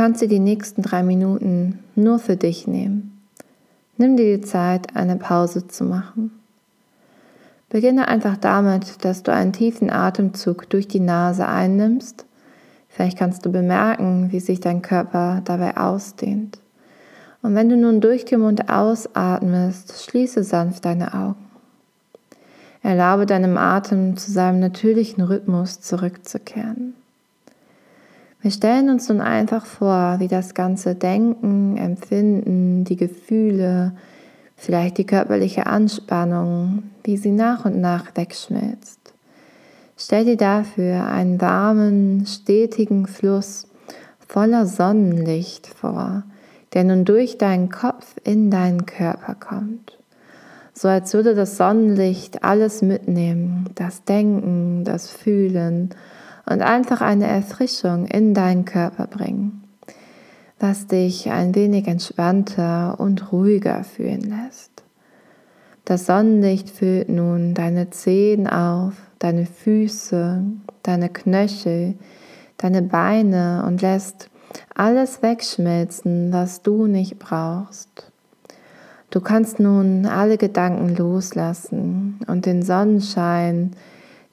kannst dir die nächsten drei Minuten nur für dich nehmen. Nimm dir die Zeit, eine Pause zu machen. Beginne einfach damit, dass du einen tiefen Atemzug durch die Nase einnimmst. Vielleicht kannst du bemerken, wie sich dein Körper dabei ausdehnt. Und wenn du nun durch den Mund ausatmest, schließe sanft deine Augen. Erlaube deinem Atem zu seinem natürlichen Rhythmus zurückzukehren. Wir stellen uns nun einfach vor, wie das ganze Denken, Empfinden, die Gefühle, vielleicht die körperliche Anspannung, wie sie nach und nach wegschmilzt. Stell dir dafür einen warmen, stetigen Fluss voller Sonnenlicht vor, der nun durch deinen Kopf in deinen Körper kommt. So als würde das Sonnenlicht alles mitnehmen, das Denken, das Fühlen und einfach eine Erfrischung in deinen Körper bringen, was dich ein wenig entspannter und ruhiger fühlen lässt. Das Sonnenlicht füllt nun deine Zehen auf, deine Füße, deine Knöchel, deine Beine und lässt alles wegschmelzen, was du nicht brauchst. Du kannst nun alle Gedanken loslassen und den Sonnenschein,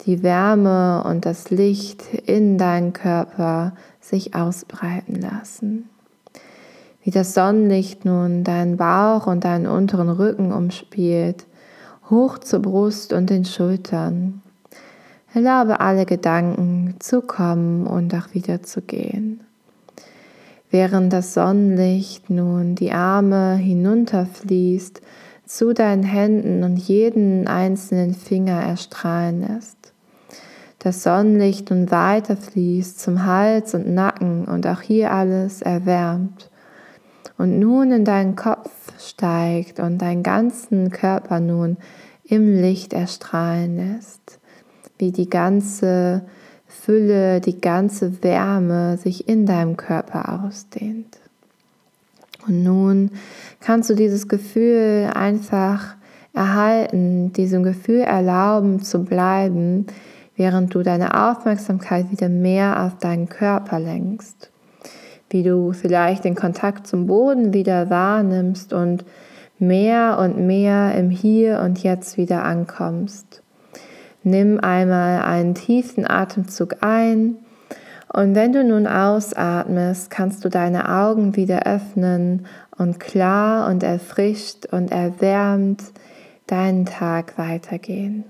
die Wärme und das Licht in deinen Körper sich ausbreiten lassen. Wie das Sonnenlicht nun deinen Bauch und deinen unteren Rücken umspielt, hoch zur Brust und den Schultern. Erlaube alle Gedanken zu kommen und auch wieder zu gehen. Während das Sonnenlicht nun die Arme hinunterfließt, zu deinen Händen und jeden einzelnen Finger erstrahlen lässt das Sonnenlicht nun weiterfließt zum Hals und Nacken und auch hier alles erwärmt und nun in deinen Kopf steigt und deinen ganzen Körper nun im Licht erstrahlen lässt, wie die ganze Fülle, die ganze Wärme sich in deinem Körper ausdehnt. Und nun kannst du dieses Gefühl einfach erhalten, diesem Gefühl erlauben zu bleiben, während du deine Aufmerksamkeit wieder mehr auf deinen Körper lenkst. Wie du vielleicht den Kontakt zum Boden wieder wahrnimmst und mehr und mehr im Hier und Jetzt wieder ankommst. Nimm einmal einen tiefen Atemzug ein und wenn du nun ausatmest, kannst du deine Augen wieder öffnen und klar und erfrischt und erwärmt deinen Tag weitergehen.